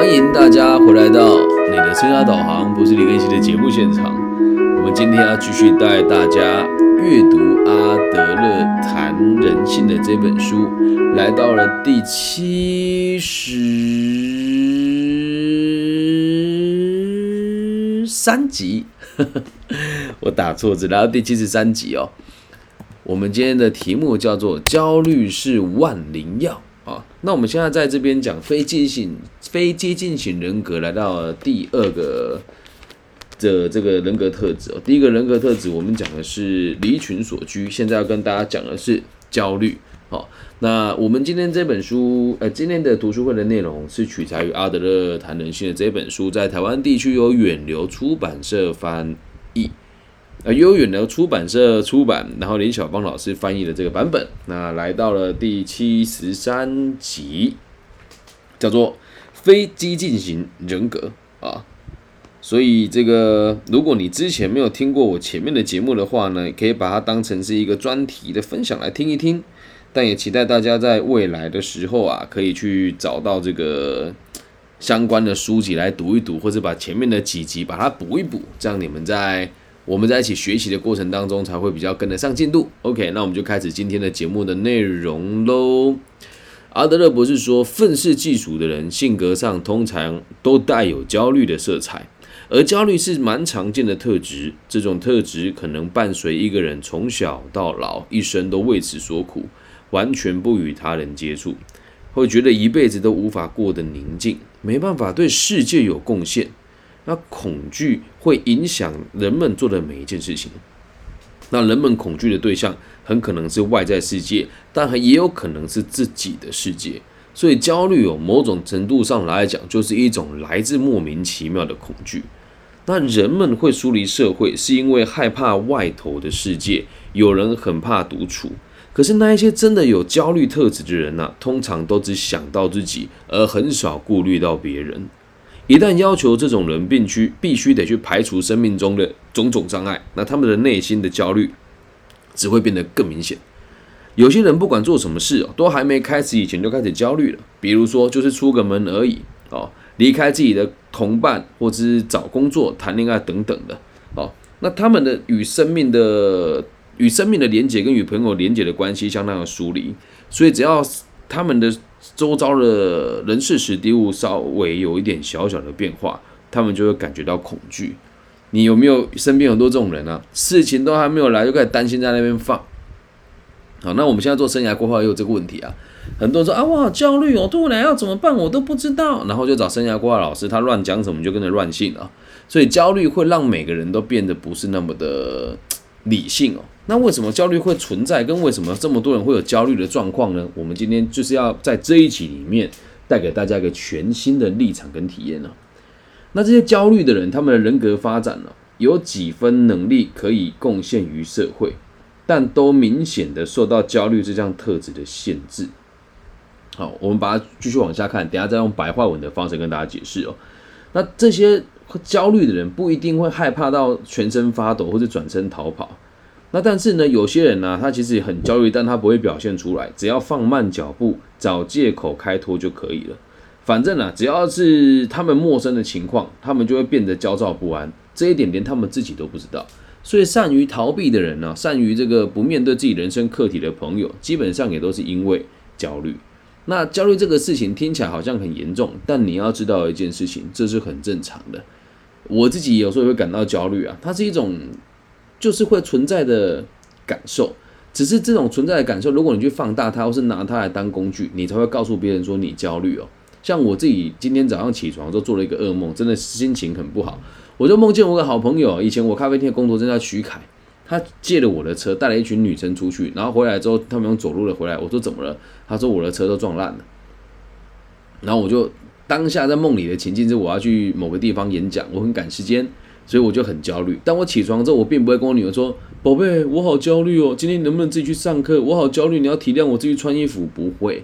欢迎大家回来到你的生涯导航，不是李根熙的节目现场。我们今天要继续带大家阅读阿德勒谈人性的这本书，来到了第七十三集，我打错字，来到第七十三集哦。我们今天的题目叫做“焦虑是万灵药”啊。那我们现在在这边讲非接近非接近型人格，来到第二个的这个人格特质哦。第一个人格特质，我们讲的是离群所居，现在要跟大家讲的是焦虑。好，那我们今天这本书，呃，今天的读书会的内容是取材于阿德勒谈人性的这本书，在台湾地区由远流出版社翻译。呃，悠远的出版社出版，然后林小芳老师翻译的这个版本，那来到了第七十三集，叫做非激进型人格啊。所以这个，如果你之前没有听过我前面的节目的话呢，可以把它当成是一个专题的分享来听一听。但也期待大家在未来的时候啊，可以去找到这个相关的书籍来读一读，或者把前面的几集把它补一补，这样你们在。我们在一起学习的过程当中，才会比较跟得上进度。OK，那我们就开始今天的节目的内容喽。阿德勒博士说，愤世嫉俗的人性格上通常都带有焦虑的色彩，而焦虑是蛮常见的特质。这种特质可能伴随一个人从小到老，一生都为此所苦，完全不与他人接触，会觉得一辈子都无法过得宁静，没办法对世界有贡献。那恐惧会影响人们做的每一件事情。那人们恐惧的对象很可能是外在世界，但也有可能是自己的世界。所以焦虑有某种程度上来讲，就是一种来自莫名其妙的恐惧。那人们会疏离社会，是因为害怕外头的世界。有人很怕独处，可是那一些真的有焦虑特质的人呢，通常都只想到自己，而很少顾虑到别人。一旦要求这种人必须必须得去排除生命中的种种障碍，那他们的内心的焦虑只会变得更明显。有些人不管做什么事哦，都还没开始以前就开始焦虑了。比如说，就是出个门而已哦，离开自己的同伴，或者是找工作、谈恋爱等等的哦，那他们的与生命的与生命的连结跟与朋友连结的关系相当的疏离，所以只要他们的。周遭的人事、时地物稍微有一点小小的变化，他们就会感觉到恐惧。你有没有身边很多这种人啊？事情都还没有来，就开始担心在那边放。好，那我们现在做生涯规划也有这个问题啊。很多人说啊，我好焦虑哦，未来要怎么办，我都不知道。然后就找生涯规划老师，他乱讲什么就跟着乱信啊。所以焦虑会让每个人都变得不是那么的理性哦。那为什么焦虑会存在？跟为什么这么多人会有焦虑的状况呢？我们今天就是要在这一集里面带给大家一个全新的立场跟体验呢。那这些焦虑的人，他们的人格发展呢，有几分能力可以贡献于社会，但都明显的受到焦虑这项特质的限制。好，我们把它继续往下看，等下再用白话文的方式跟大家解释哦。那这些焦虑的人不一定会害怕到全身发抖或者转身逃跑。那但是呢，有些人呢，他其实也很焦虑，但他不会表现出来，只要放慢脚步，找借口开脱就可以了。反正呢，只要是他们陌生的情况，他们就会变得焦躁不安。这一点连他们自己都不知道。所以善于逃避的人呢，善于这个不面对自己人生课题的朋友，基本上也都是因为焦虑。那焦虑这个事情听起来好像很严重，但你要知道一件事情，这是很正常的。我自己有时候也会感到焦虑啊，它是一种。就是会存在的感受，只是这种存在的感受，如果你去放大它，或是拿它来当工具，你才会告诉别人说你焦虑哦。像我自己今天早上起床之后做了一个噩梦，真的心情很不好。我就梦见我个好朋友，以前我咖啡店的工作，正叫徐凯，他借了我的车，带了一群女生出去，然后回来之后，他们用走路的回来。我说怎么了？他说我的车都撞烂了。然后我就当下在梦里的情境是我要去某个地方演讲，我很赶时间。所以我就很焦虑。当我起床之后，我并不会跟我女儿说：“宝贝，我好焦虑哦，今天能不能自己去上课？我好焦虑，你要体谅我自己穿衣服。”不会。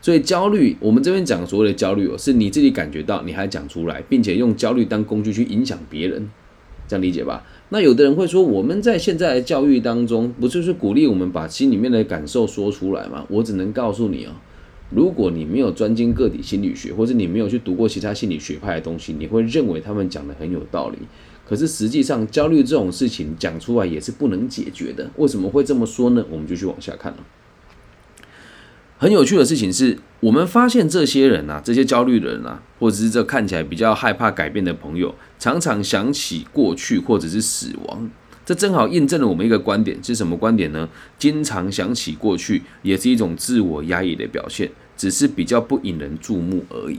所以焦虑，我们这边讲所谓的焦虑哦，是你自己感觉到，你还讲出来，并且用焦虑当工具去影响别人，这样理解吧？那有的人会说，我们在现在的教育当中，不就是鼓励我们把心里面的感受说出来吗？我只能告诉你哦，如果你没有专精个体心理学，或者你没有去读过其他心理学派的东西，你会认为他们讲的很有道理。可是实际上，焦虑这种事情讲出来也是不能解决的。为什么会这么说呢？我们就去往下看了。很有趣的事情是，我们发现这些人啊，这些焦虑的人啊，或者是这看起来比较害怕改变的朋友，常常想起过去或者是死亡。这正好印证了我们一个观点，是什么观点呢？经常想起过去，也是一种自我压抑的表现，只是比较不引人注目而已。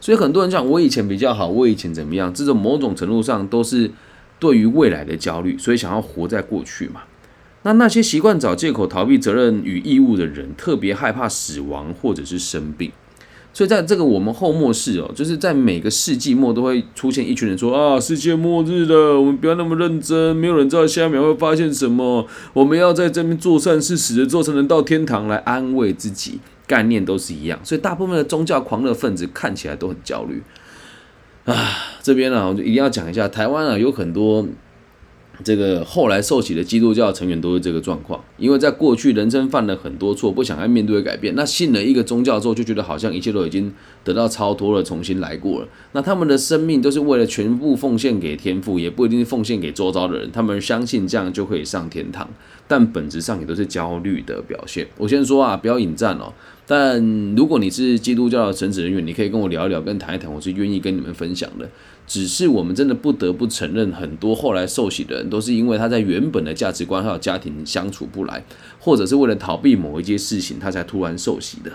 所以很多人讲我以前比较好，我以前怎么样？这种某种程度上都是对于未来的焦虑，所以想要活在过去嘛。那那些习惯找借口逃避责任与义务的人，特别害怕死亡或者是生病。所以在这个我们后末世哦，就是在每个世纪末都会出现一群人说啊，世界末日了，我们不要那么认真，没有人知道下一秒会发现什么，我们要在这边做善事，死了之后才能到天堂来安慰自己。概念都是一样，所以大部分的宗教狂热分子看起来都很焦虑啊。这边呢，我就一定要讲一下，台湾啊有很多。这个后来受洗的基督教成员都是这个状况，因为在过去人生犯了很多错，不想要面对改变。那信了一个宗教之后，就觉得好像一切都已经得到超脱了，重新来过了。那他们的生命都是为了全部奉献给天父，也不一定是奉献给周遭的人。他们相信这样就可以上天堂，但本质上也都是焦虑的表现。我先说啊，不要引战哦。但如果你是基督教的神职人员，你可以跟我聊一聊，跟谈一谈，我是愿意跟你们分享的。只是我们真的不得不承认，很多后来受洗的人都是因为他在原本的价值观还有家庭相处不来，或者是为了逃避某一件事情，他才突然受洗的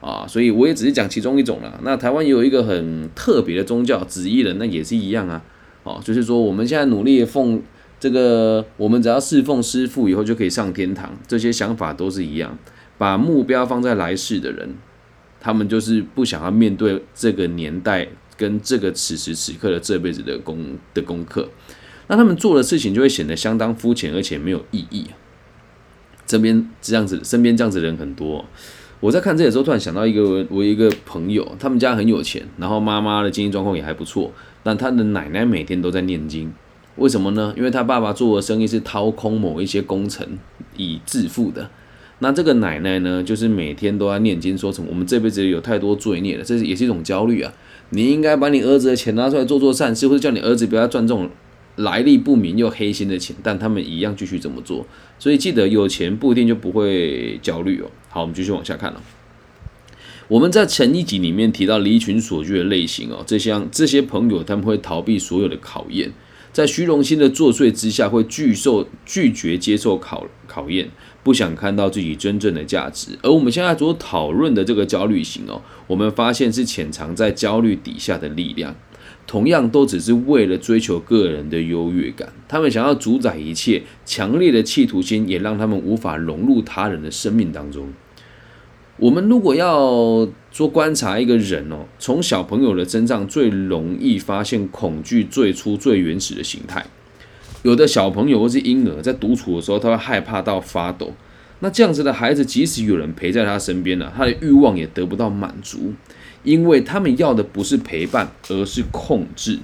啊。所以我也只是讲其中一种了。那台湾也有一个很特别的宗教，紫衣人，那也是一样啊。哦，就是说我们现在努力奉这个，我们只要侍奉师父以后就可以上天堂，这些想法都是一样。把目标放在来世的人，他们就是不想要面对这个年代跟这个此时此刻的这辈子的功的功课，那他们做的事情就会显得相当肤浅，而且没有意义。这边这样子，身边这样子的人很多。我在看这的时候，突然想到一个我一个朋友，他们家很有钱，然后妈妈的经济状况也还不错，但他的奶奶每天都在念经，为什么呢？因为他爸爸做的生意是掏空某一些工程以致富的。那这个奶奶呢，就是每天都在念经，说什么我们这辈子有太多罪孽了，这是也是一种焦虑啊。你应该把你儿子的钱拿出来做做善事，或者叫你儿子不要赚这种来历不明又黑心的钱，但他们一样继续这么做。所以记得有钱不一定就不会焦虑哦。好，我们继续往下看了。我们在前一集里面提到离群所居的类型哦，这些这些朋友他们会逃避所有的考验，在虚荣心的作祟之下，会拒受拒绝接受考考验。不想看到自己真正的价值，而我们现在所讨论的这个焦虑型哦，我们发现是潜藏在焦虑底下的力量，同样都只是为了追求个人的优越感，他们想要主宰一切，强烈的企图心也让他们无法融入他人的生命当中。我们如果要做观察一个人哦，从小朋友的身上最容易发现恐惧最初最原始的形态。有的小朋友或是婴儿在独处的时候，他会害怕到发抖。那这样子的孩子，即使有人陪在他身边呢，他的欲望也得不到满足，因为他们要的不是陪伴，而是控制。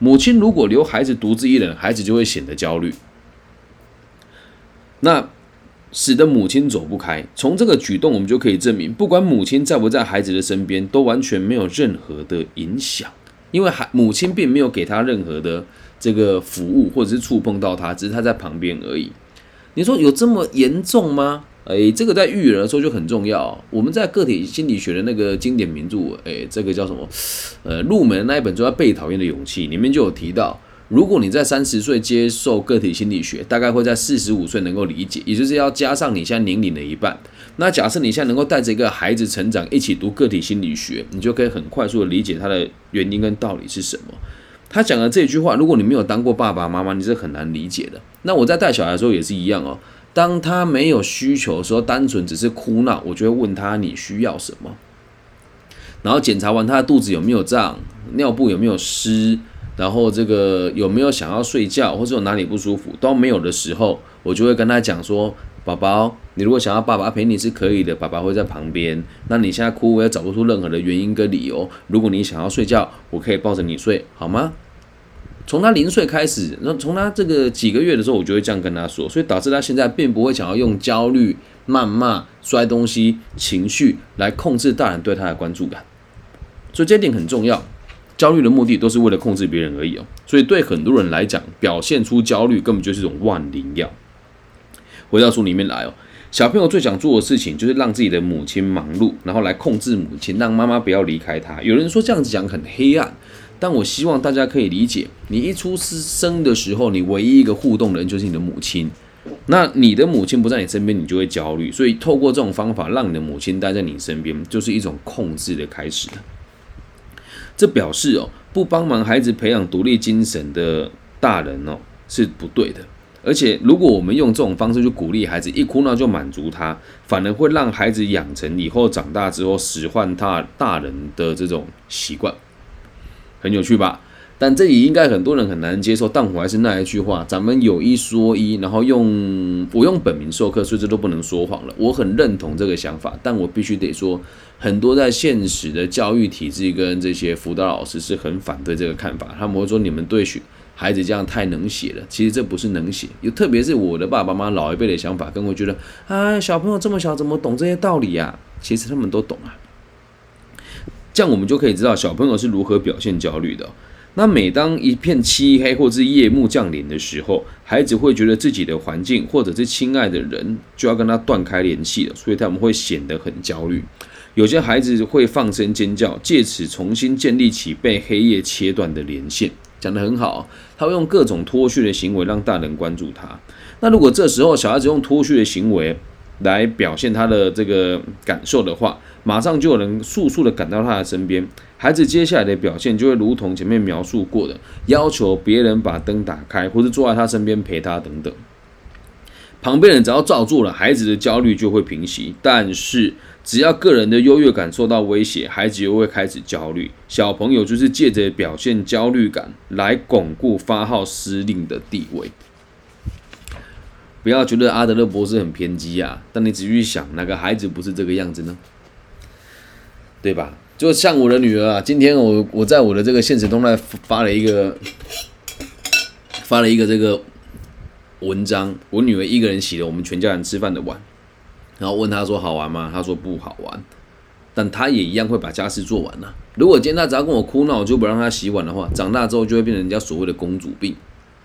母亲如果留孩子独自一人，孩子就会显得焦虑，那使得母亲走不开。从这个举动，我们就可以证明，不管母亲在不在孩子的身边，都完全没有任何的影响，因为孩母亲并没有给他任何的。这个服务或者是触碰到他，只是他在旁边而已。你说有这么严重吗？诶，这个在育儿的时候就很重要。我们在个体心理学的那个经典名著，诶，这个叫什么？呃，入门那一本叫《被讨厌的勇气》里面就有提到，如果你在三十岁接受个体心理学，大概会在四十五岁能够理解，也就是要加上你现在年龄的一半。那假设你现在能够带着一个孩子成长，一起读个体心理学，你就可以很快速的理解它的原因跟道理是什么。他讲的这句话，如果你没有当过爸爸妈妈，你是很难理解的。那我在带小孩的时候也是一样哦。当他没有需求的时候，单纯只是哭闹，我就会问他你需要什么，然后检查完他的肚子有没有胀，尿布有没有湿，然后这个有没有想要睡觉，或者有哪里不舒服都没有的时候，我就会跟他讲说。宝宝，你如果想要爸爸陪你是可以的，爸爸会在旁边。那你现在哭，我也找不出任何的原因跟理由。如果你想要睡觉，我可以抱着你睡，好吗？从他零岁开始，那从他这个几个月的时候，我就会这样跟他说，所以导致他现在并不会想要用焦虑、谩骂、摔东西、情绪来控制大人对他的关注感。所以这点很重要。焦虑的目的都是为了控制别人而已哦。所以对很多人来讲，表现出焦虑根本就是一种万灵药。回到书里面来哦，小朋友最想做的事情就是让自己的母亲忙碌，然后来控制母亲，让妈妈不要离开他。有人说这样子讲很黑暗。但我希望大家可以理解，你一出生的时候，你唯一一个互动的人就是你的母亲。那你的母亲不在你身边，你就会焦虑。所以透过这种方法，让你的母亲待在你身边，就是一种控制的开始。这表示哦，不帮忙孩子培养独立精神的大人哦是不对的。而且，如果我们用这种方式去鼓励孩子，一哭闹就满足他，反而会让孩子养成以后长大之后使唤他大人的这种习惯。很有趣吧？但这里应该很多人很难接受。但我还是那一句话，咱们有一说一，然后用我用本名授课，所以这都不能说谎了。我很认同这个想法，但我必须得说，很多在现实的教育体制跟这些辅导老师是很反对这个看法。他们会说你们对学孩子这样太能写了。其实这不是能写，又特别是我的爸爸妈妈老一辈的想法，更会觉得啊，小朋友这么小怎么懂这些道理呀？其实他们都懂啊。这样我们就可以知道小朋友是如何表现焦虑的。那每当一片漆黑或是夜幕降临的时候，孩子会觉得自己的环境或者是亲爱的人就要跟他断开联系了，所以他们会显得很焦虑。有些孩子会放声尖叫，借此重新建立起被黑夜切断的连线。讲得很好，他会用各种脱序的行为让大人关注他。那如果这时候小孩子用脱序的行为来表现他的这个感受的话，马上就有人速速的赶到他的身边，孩子接下来的表现就会如同前面描述过的，要求别人把灯打开，或者坐在他身边陪他等等。旁边人只要照做了，孩子的焦虑就会平息。但是只要个人的优越感受到威胁，孩子又会开始焦虑。小朋友就是借着表现焦虑感来巩固发号施令的地位。不要觉得阿德勒博士很偏激啊，但你仔细想，哪个孩子不是这个样子呢？对吧？就像我的女儿啊，今天我我在我的这个现实动态发了一个发了一个这个文章，我女儿一个人洗了我们全家人吃饭的碗，然后问她说好玩吗？她说不好玩，但她也一样会把家事做完了。如果今天她只要跟我哭闹，我就不让她洗碗的话，长大之后就会变成人家所谓的公主病，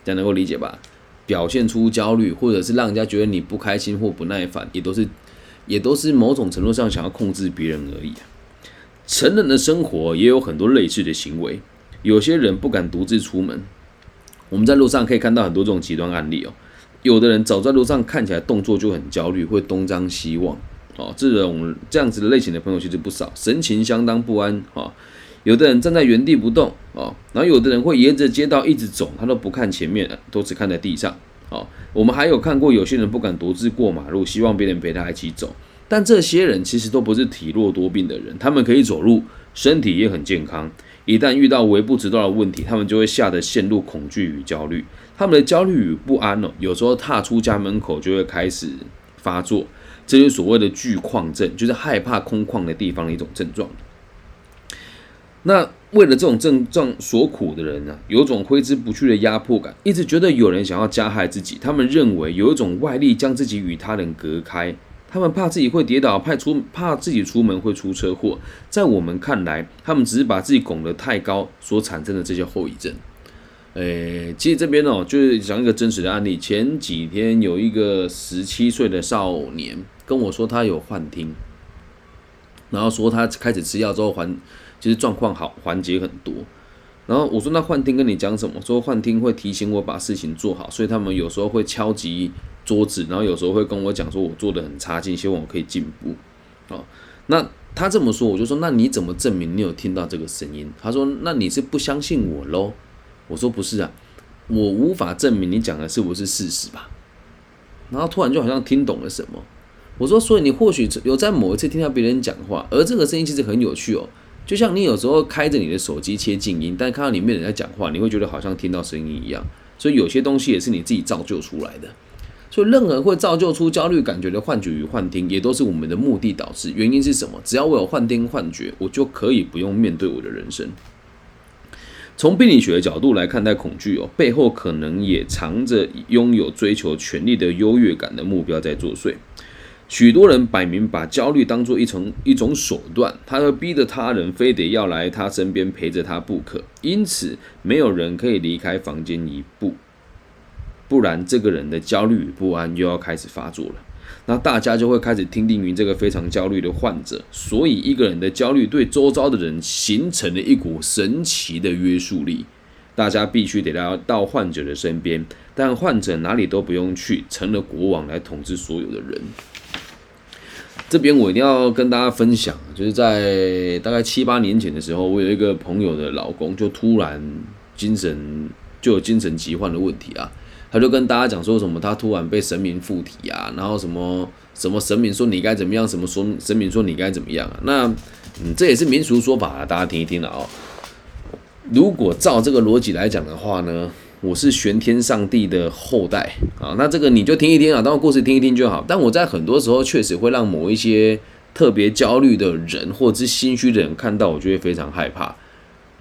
这样能够理解吧？表现出焦虑，或者是让人家觉得你不开心或不耐烦，也都是也都是某种程度上想要控制别人而已。成人的生活也有很多类似的行为，有些人不敢独自出门。我们在路上可以看到很多这种极端案例哦。有的人走在路上看起来动作就很焦虑，会东张西望哦。这种这样子的类型的朋友其实不少，神情相当不安啊。有的人站在原地不动啊，然后有的人会沿着街道一直走，他都不看前面，都只看在地上啊。我们还有看过有些人不敢独自过马路，希望别人陪他一起走。但这些人其实都不是体弱多病的人，他们可以走路，身体也很健康。一旦遇到微不足道的问题，他们就会吓得陷入恐惧与焦虑。他们的焦虑与不安哦，有时候踏出家门口就会开始发作，这就所谓的巨矿症，就是害怕空旷的地方的一种症状。那为了这种症状所苦的人呢，有种挥之不去的压迫感，一直觉得有人想要加害自己，他们认为有一种外力将自己与他人隔开。他们怕自己会跌倒，怕出怕自己出门会出车祸。在我们看来，他们只是把自己拱得太高所产生的这些后遗症。诶，其实这边哦，就是讲一个真实的案例。前几天有一个十七岁的少年跟我说，他有幻听，然后说他开始吃药之后，缓，其实状况好，缓解很多。然后我说，那幻听跟你讲什么？说幻听会提醒我把事情做好，所以他们有时候会敲击。桌子，然后有时候会跟我讲说，我做的很差劲，希望我可以进步。哦，那他这么说，我就说，那你怎么证明你有听到这个声音？他说，那你是不相信我喽？我说不是啊，我无法证明你讲的是不是事实吧。然后突然就好像听懂了什么，我说，所以你或许有在某一次听到别人讲话，而这个声音其实很有趣哦，就像你有时候开着你的手机切静音，但看到里面人在讲话，你会觉得好像听到声音一样。所以有些东西也是你自己造就出来的。所以，任何会造就出焦虑感觉的幻觉与幻听，也都是我们的目的导致。原因是什么？只要我有幻听幻觉，我就可以不用面对我的人生。从病理学的角度来看待恐惧哦，背后可能也藏着拥有追求权力的优越感的目标在作祟。许多人摆明把焦虑当做一种一种手段，他会逼着他人非得要来他身边陪着他不可，因此没有人可以离开房间一步，不然这个人的焦虑与不安又要开始发作了。那大家就会开始听定于这个非常焦虑的患者，所以一个人的焦虑对周遭的人形成了一股神奇的约束力。大家必须得要到患者的身边，但患者哪里都不用去，成了国王来统治所有的人。这边我一定要跟大家分享，就是在大概七八年前的时候，我有一个朋友的老公就突然精神就有精神疾患的问题啊，他就跟大家讲说什么他突然被神明附体啊，然后什么什么神明说你该怎么样，什么说神明说你该怎么样啊，那嗯这也是民俗说法，啊大家听一听了哦。如果照这个逻辑来讲的话呢？我是玄天上帝的后代啊，那这个你就听一听啊，当故事听一听就好。但我在很多时候确实会让某一些特别焦虑的人或者是心虚的人看到，我就会非常害怕。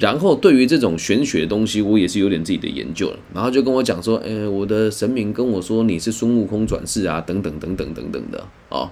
然后对于这种玄学的东西，我也是有点自己的研究了。然后就跟我讲说，诶，我的神明跟我说你是孙悟空转世啊，等等等等等等的哦。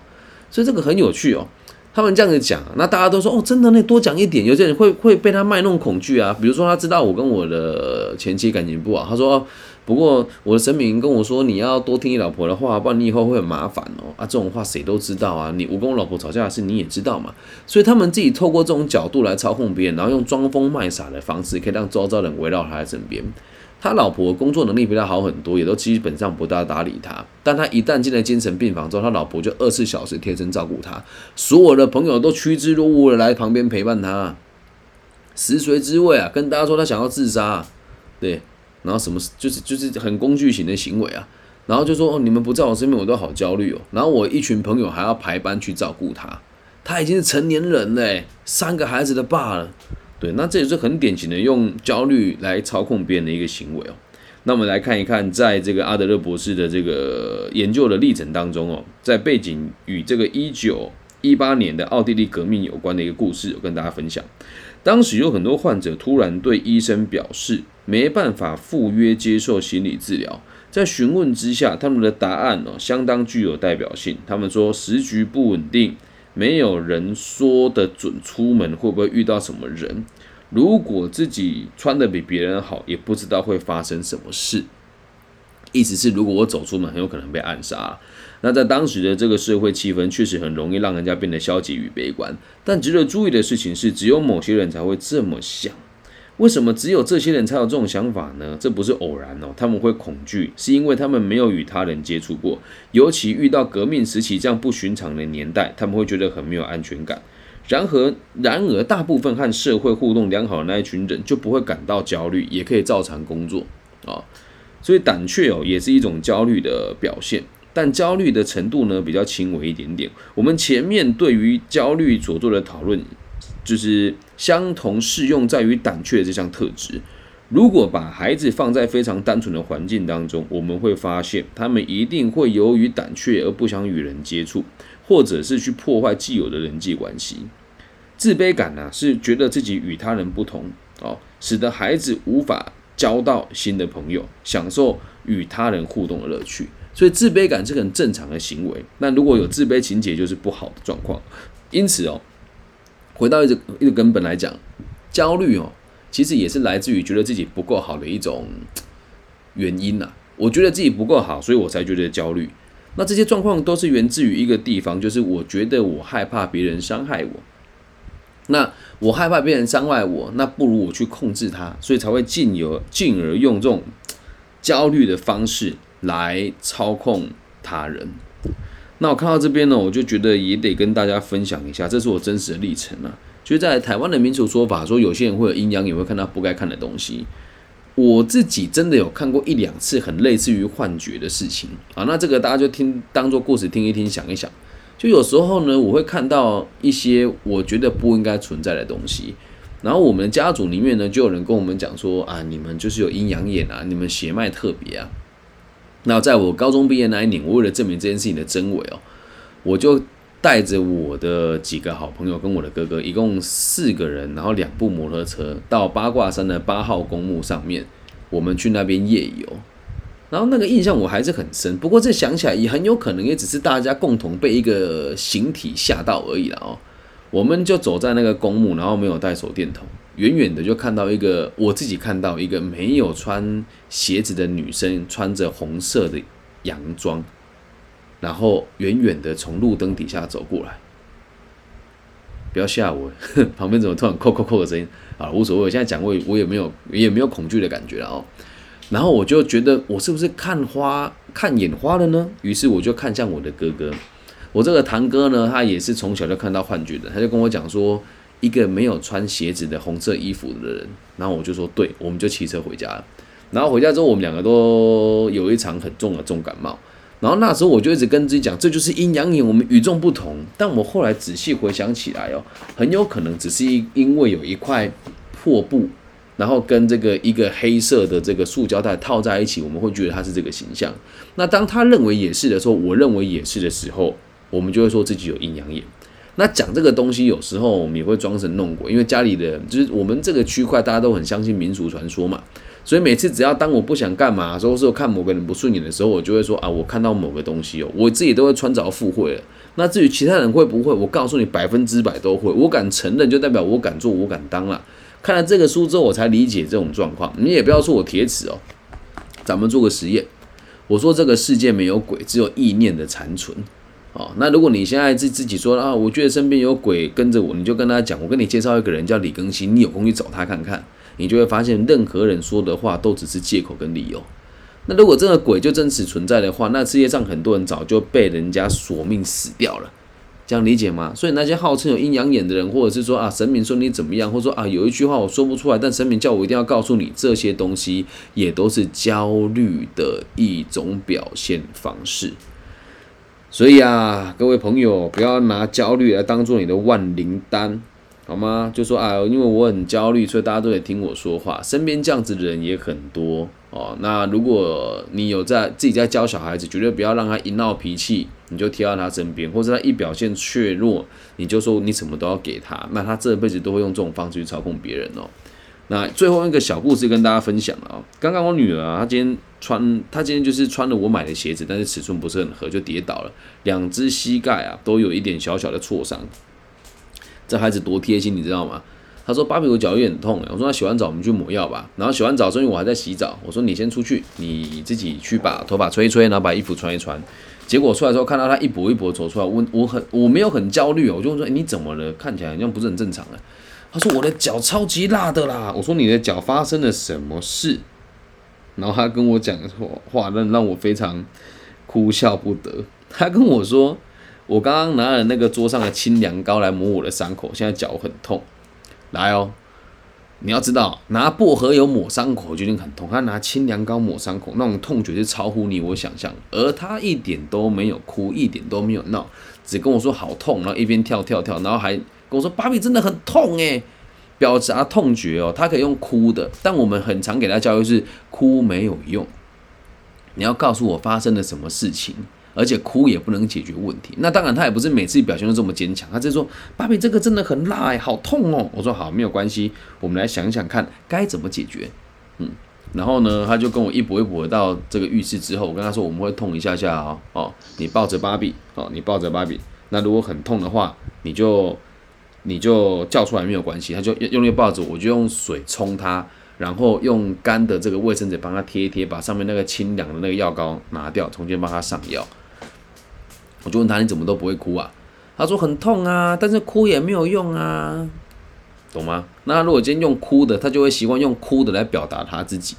所以这个很有趣哦。他们这样子讲，那大家都说哦，真的，那多讲一点。有些人会会被他卖弄恐惧啊，比如说他知道我跟我的前妻感情不好，他说，不过我的神明跟我说你要多听你老婆的话，不然你以后会很麻烦哦。啊，这种话谁都知道啊，你我跟我老婆吵架的事你也知道嘛。所以他们自己透过这种角度来操控别人，然后用装疯卖傻的方式，可以让周遭人围绕他在身边。他老婆工作能力比他好很多，也都基本上不大搭理他。但他一旦进了精神病房之后，他老婆就二十四小时贴身照顾他，所有的朋友都趋之若鹜的来旁边陪伴他。食髓知味啊，跟大家说他想要自杀，对，然后什么就是就是很工具型的行为啊，然后就说哦，你们不在我身边，我都好焦虑哦。然后我一群朋友还要排班去照顾他，他已经是成年人嘞，三个孩子的爸了。对，那这也是很典型的用焦虑来操控别人的一个行为哦。那我们来看一看，在这个阿德勒博士的这个研究的历程当中哦，在背景与这个一九一八年的奥地利革命有关的一个故事，我跟大家分享。当时有很多患者突然对医生表示没办法赴约接受心理治疗，在询问之下，他们的答案哦相当具有代表性。他们说时局不稳定。没有人说得准出门会不会遇到什么人。如果自己穿的比别人好，也不知道会发生什么事。意思是，如果我走出门，很有可能被暗杀。那在当时的这个社会气氛，确实很容易让人家变得消极与悲观。但值得注意的事情是，只有某些人才会这么想。为什么只有这些人才有这种想法呢？这不是偶然哦，他们会恐惧，是因为他们没有与他人接触过，尤其遇到革命时期这样不寻常的年代，他们会觉得很没有安全感。然而，然而，大部分和社会互动良好的那一群人就不会感到焦虑，也可以照常工作啊。所以胆怯哦，也是一种焦虑的表现，但焦虑的程度呢比较轻微一点点。我们前面对于焦虑所做的讨论。就是相同适用在于胆怯这项特质。如果把孩子放在非常单纯的环境当中，我们会发现他们一定会由于胆怯而不想与人接触，或者是去破坏既有的人际关系。自卑感呢，是觉得自己与他人不同哦，使得孩子无法交到新的朋友，享受与他人互动的乐趣。所以自卑感是很正常的行为。那如果有自卑情节，就是不好的状况。因此哦。回到一个一个根本来讲，焦虑哦，其实也是来自于觉得自己不够好的一种原因呐。我觉得自己不够好，所以我才觉得焦虑。那这些状况都是源自于一个地方，就是我觉得我害怕别人伤害我。那我害怕别人伤害我，那不如我去控制他，所以才会进而进而用这种焦虑的方式来操控他人。那我看到这边呢，我就觉得也得跟大家分享一下，这是我真实的历程啊。就在台湾的民俗说法说，有些人会有阴阳眼，会看到不该看的东西。我自己真的有看过一两次很类似于幻觉的事情啊。那这个大家就听当做故事听一听，想一想。就有时候呢，我会看到一些我觉得不应该存在的东西。然后我们家族里面呢，就有人跟我们讲说啊，你们就是有阴阳眼啊，你们血脉特别啊。那在我高中毕业那一年，我为了证明这件事情的真伪哦，我就带着我的几个好朋友跟我的哥哥，一共四个人，然后两部摩托车到八卦山的八号公墓上面，我们去那边夜游。然后那个印象我还是很深，不过这想起来也很有可能也只是大家共同被一个形体吓到而已了哦。我们就走在那个公墓，然后没有带手电筒，远远的就看到一个我自己看到一个没有穿鞋子的女生，穿着红色的洋装，然后远远的从路灯底下走过来。不要吓我，旁边怎么突然扣扣扣的声音啊？无所谓，我现在讲我我也没有也没有恐惧的感觉了哦。然后我就觉得我是不是看花看眼花了呢？于是我就看向我的哥哥，我这个堂哥呢，他也是从小就看到幻觉的，他就跟我讲说，一个没有穿鞋子的红色衣服的人。然后我就说，对，我们就骑车回家了。然后回家之后，我们两个都有一场很重的重感冒。然后那时候我就一直跟自己讲，这就是阴阳眼，我们与众不同。但我后来仔细回想起来哦，很有可能只是因为有一块破布。然后跟这个一个黑色的这个塑胶袋套在一起，我们会觉得它是这个形象。那当他认为也是的时候，我认为也是的时候，我们就会说自己有阴阳眼。那讲这个东西，有时候我们也会装神弄鬼，因为家里的就是我们这个区块大家都很相信民俗传说嘛。所以每次只要当我不想干嘛，或者是看某个人不顺眼的时候，我就会说啊，我看到某个东西哦，我自己都会穿着附会了。那至于其他人会不会，我告诉你，百分之百都会。我敢承认，就代表我敢做，我敢当了。看了这个书之后，我才理解这种状况。你也不要说我铁齿哦，咱们做个实验。我说这个世界没有鬼，只有意念的残存。哦，那如果你现在自自己说啊，我觉得身边有鬼跟着我，你就跟他讲，我跟你介绍一个人叫李更新，你有空去找他看看，你就会发现任何人说的话都只是借口跟理由。那如果这个鬼就真实存在的话，那世界上很多人早就被人家索命死掉了。这样理解吗？所以那些号称有阴阳眼的人，或者是说啊神明说你怎么样，或者说啊有一句话我说不出来，但神明叫我一定要告诉你，这些东西也都是焦虑的一种表现方式。所以啊，各位朋友，不要拿焦虑来当做你的万灵丹。好吗？就说啊，因为我很焦虑，所以大家都得听我说话。身边这样子的人也很多哦。那如果你有在自己在教小孩子，绝对不要让他一闹脾气，你就贴到他身边，或者他一表现怯弱，你就说你什么都要给他。那他这辈子都会用这种方式去操控别人哦。那最后一个小故事跟大家分享啊，刚刚我女儿啊，她今天穿，她今天就是穿了我买的鞋子，但是尺寸不是很合，就跌倒了，两只膝盖啊都有一点小小的挫伤。这孩子多贴心，你知道吗？他说：“芭比，我脚有点痛。”我说：“那洗完澡我们去抹药吧。”然后洗完澡，所以我还在洗澡。我说：“你先出去，你自己去把头发吹一吹，然后把衣服穿一穿。”结果出来之后，看到他一跛一跛走出来，我我很我没有很焦虑哦，我就问说：“你怎么了？看起来好像不是很正常啊。”他说：“我的脚超级辣的啦。”我说：“你的脚发生了什么事？”然后他跟我讲话，让让我非常哭笑不得。他跟我说。我刚刚拿了那个桌上的清凉膏来抹我的伤口，现在脚很痛。来哦，你要知道，拿薄荷油抹伤口就已经很痛，他拿清凉膏抹伤口，那种痛绝对超乎你我想象。而他一点都没有哭，一点都没有闹，只跟我说好痛，然后一边跳跳跳，然后还跟我说芭比真的很痛诶，表达痛觉哦。他可以用哭的，但我们很常给他教育是哭没有用，你要告诉我发生了什么事情。而且哭也不能解决问题。那当然，他也不是每次表现都这么坚强。他就说：“芭比，这个真的很辣哎，好痛哦。”我说：“好，没有关系，我们来想想看该怎么解决。”嗯，然后呢，他就跟我一跛一跛到这个浴室之后，我跟他说：“我们会痛一下下哦，哦，你抱着芭比，哦，你抱着芭比。那如果很痛的话，你就你就叫出来没有关系。”他就用力抱着，我就用水冲他。然后用干的这个卫生纸帮他贴一贴，把上面那个清凉的那个药膏拿掉，重新帮他上药。我就问他：“你怎么都不会哭啊？”他说：“很痛啊，但是哭也没有用啊，懂吗？”那如果今天用哭的，他就会习惯用哭的来表达他自己。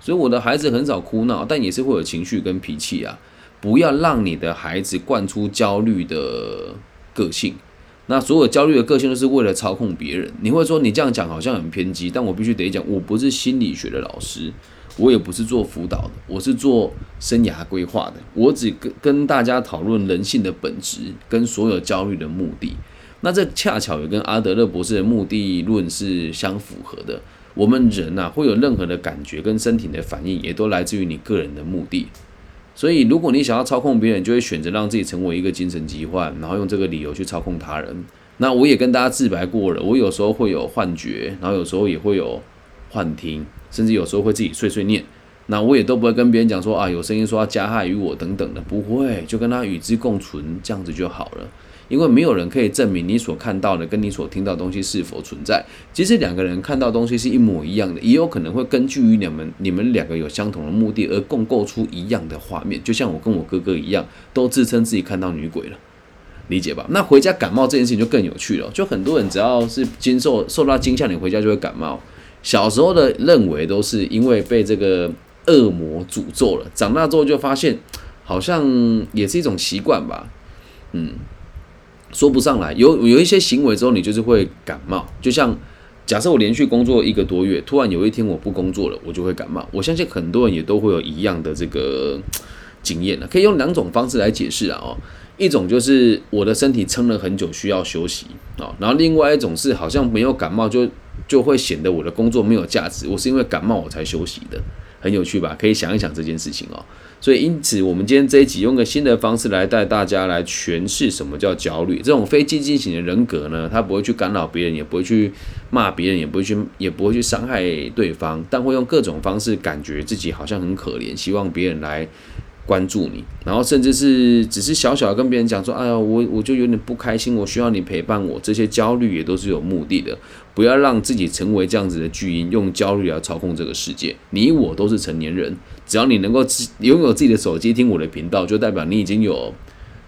所以我的孩子很少哭闹，但也是会有情绪跟脾气啊。不要让你的孩子惯出焦虑的个性。那所有焦虑的个性都是为了操控别人。你会说你这样讲好像很偏激，但我必须得讲，我不是心理学的老师。我也不是做辅导的，我是做生涯规划的。我只跟跟大家讨论人性的本质跟所有焦虑的目的。那这恰巧也跟阿德勒博士的目的论是相符合的。我们人呐会有任何的感觉跟身体的反应，也都来自于你个人的目的。所以，如果你想要操控别人，就会选择让自己成为一个精神疾患，然后用这个理由去操控他人。那我也跟大家自白过了，我有时候会有幻觉，然后有时候也会有幻听，甚至有时候会自己碎碎念。那我也都不会跟别人讲说啊，有声音说要加害于我等等的，不会，就跟他与之共存，这样子就好了。因为没有人可以证明你所看到的跟你所听到东西是否存在。即使两个人看到东西是一模一样的，也有可能会根据于你们你们两个有相同的目的而共构出一样的画面。就像我跟我哥哥一样，都自称自己看到女鬼了，理解吧？那回家感冒这件事情就更有趣了。就很多人只要是经受受到惊吓，你回家就会感冒。小时候的认为都是因为被这个恶魔诅咒了，长大之后就发现好像也是一种习惯吧，嗯。说不上来，有有一些行为之后，你就是会感冒。就像假设我连续工作一个多月，突然有一天我不工作了，我就会感冒。我相信很多人也都会有一样的这个经验了。可以用两种方式来解释啊，哦，一种就是我的身体撑了很久需要休息啊，然后另外一种是好像没有感冒就就会显得我的工作没有价值，我是因为感冒我才休息的。很有趣吧？可以想一想这件事情哦。所以，因此我们今天这一集用个新的方式来带大家来诠释什么叫焦虑。这种非激进型的人格呢，他不会去干扰别人，也不会去骂别人，也不会去，也不会去伤害对方，但会用各种方式感觉自己好像很可怜，希望别人来。关注你，然后甚至是只是小小的跟别人讲说，哎呀，我我就有点不开心，我需要你陪伴我。这些焦虑也都是有目的的，不要让自己成为这样子的巨婴，用焦虑来操控这个世界。你我都是成年人，只要你能够拥有自己的手机听我的频道，就代表你已经有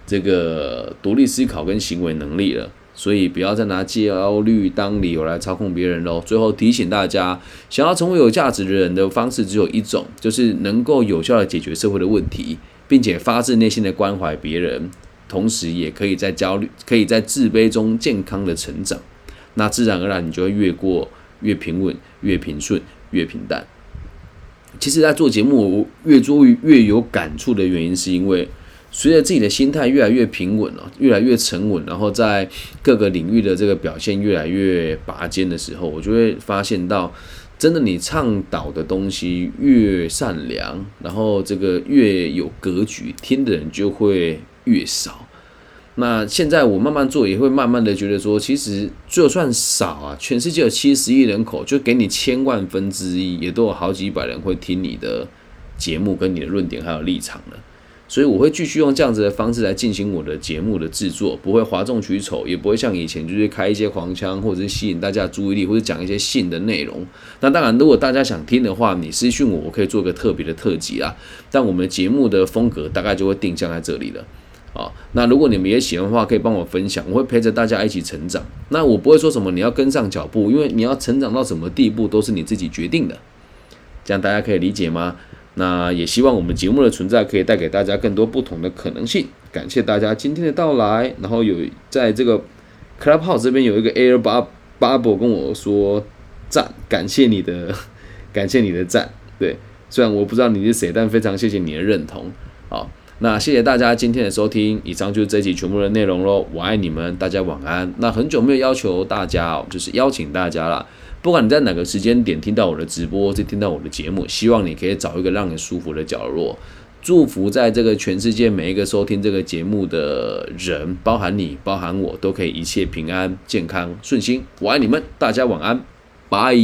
这个独立思考跟行为能力了。所以不要再拿焦虑当理由来操控别人喽。最后提醒大家，想要成为有价值的人的方式只有一种，就是能够有效的解决社会的问题，并且发自内心的关怀别人，同时也可以在焦虑、可以在自卑中健康的成长。那自然而然，你就会越过越平稳、越平顺、越平淡。其实，在做节目我越做越有感触的原因，是因为。随着自己的心态越来越平稳了，越来越沉稳，然后在各个领域的这个表现越来越拔尖的时候，我就会发现到，真的你倡导的东西越善良，然后这个越有格局，听的人就会越少。那现在我慢慢做，也会慢慢的觉得说，其实就算少啊，全世界有七十亿人口，就给你千万分之一，也都有好几百人会听你的节目，跟你的论点还有立场了。所以我会继续用这样子的方式来进行我的节目的制作，不会哗众取宠，也不会像以前就是开一些黄腔，或者是吸引大家注意力，或者讲一些性的内容。那当然，如果大家想听的话，你私讯我，我可以做个特别的特辑啊。但我们节目的风格大概就会定向在这里了。啊，那如果你们也喜欢的话，可以帮我分享，我会陪着大家一起成长。那我不会说什么你要跟上脚步，因为你要成长到什么地步都是你自己决定的。这样大家可以理解吗？那也希望我们节目的存在可以带给大家更多不同的可能性。感谢大家今天的到来。然后有在这个 Clubhouse 这边有一个 Air Bubble 跟我说赞，感谢你的，感谢你的赞。对，虽然我不知道你是谁，但非常谢谢你的认同。好，那谢谢大家今天的收听。以上就是这集全部的内容喽。我爱你们，大家晚安。那很久没有要求大家，就是邀请大家了。不管你在哪个时间点听到我的直播，或听到我的节目，希望你可以找一个让你舒服的角落。祝福在这个全世界每一个收听这个节目的人，包含你，包含我，都可以一切平安、健康、顺心。我爱你们，大家晚安，拜。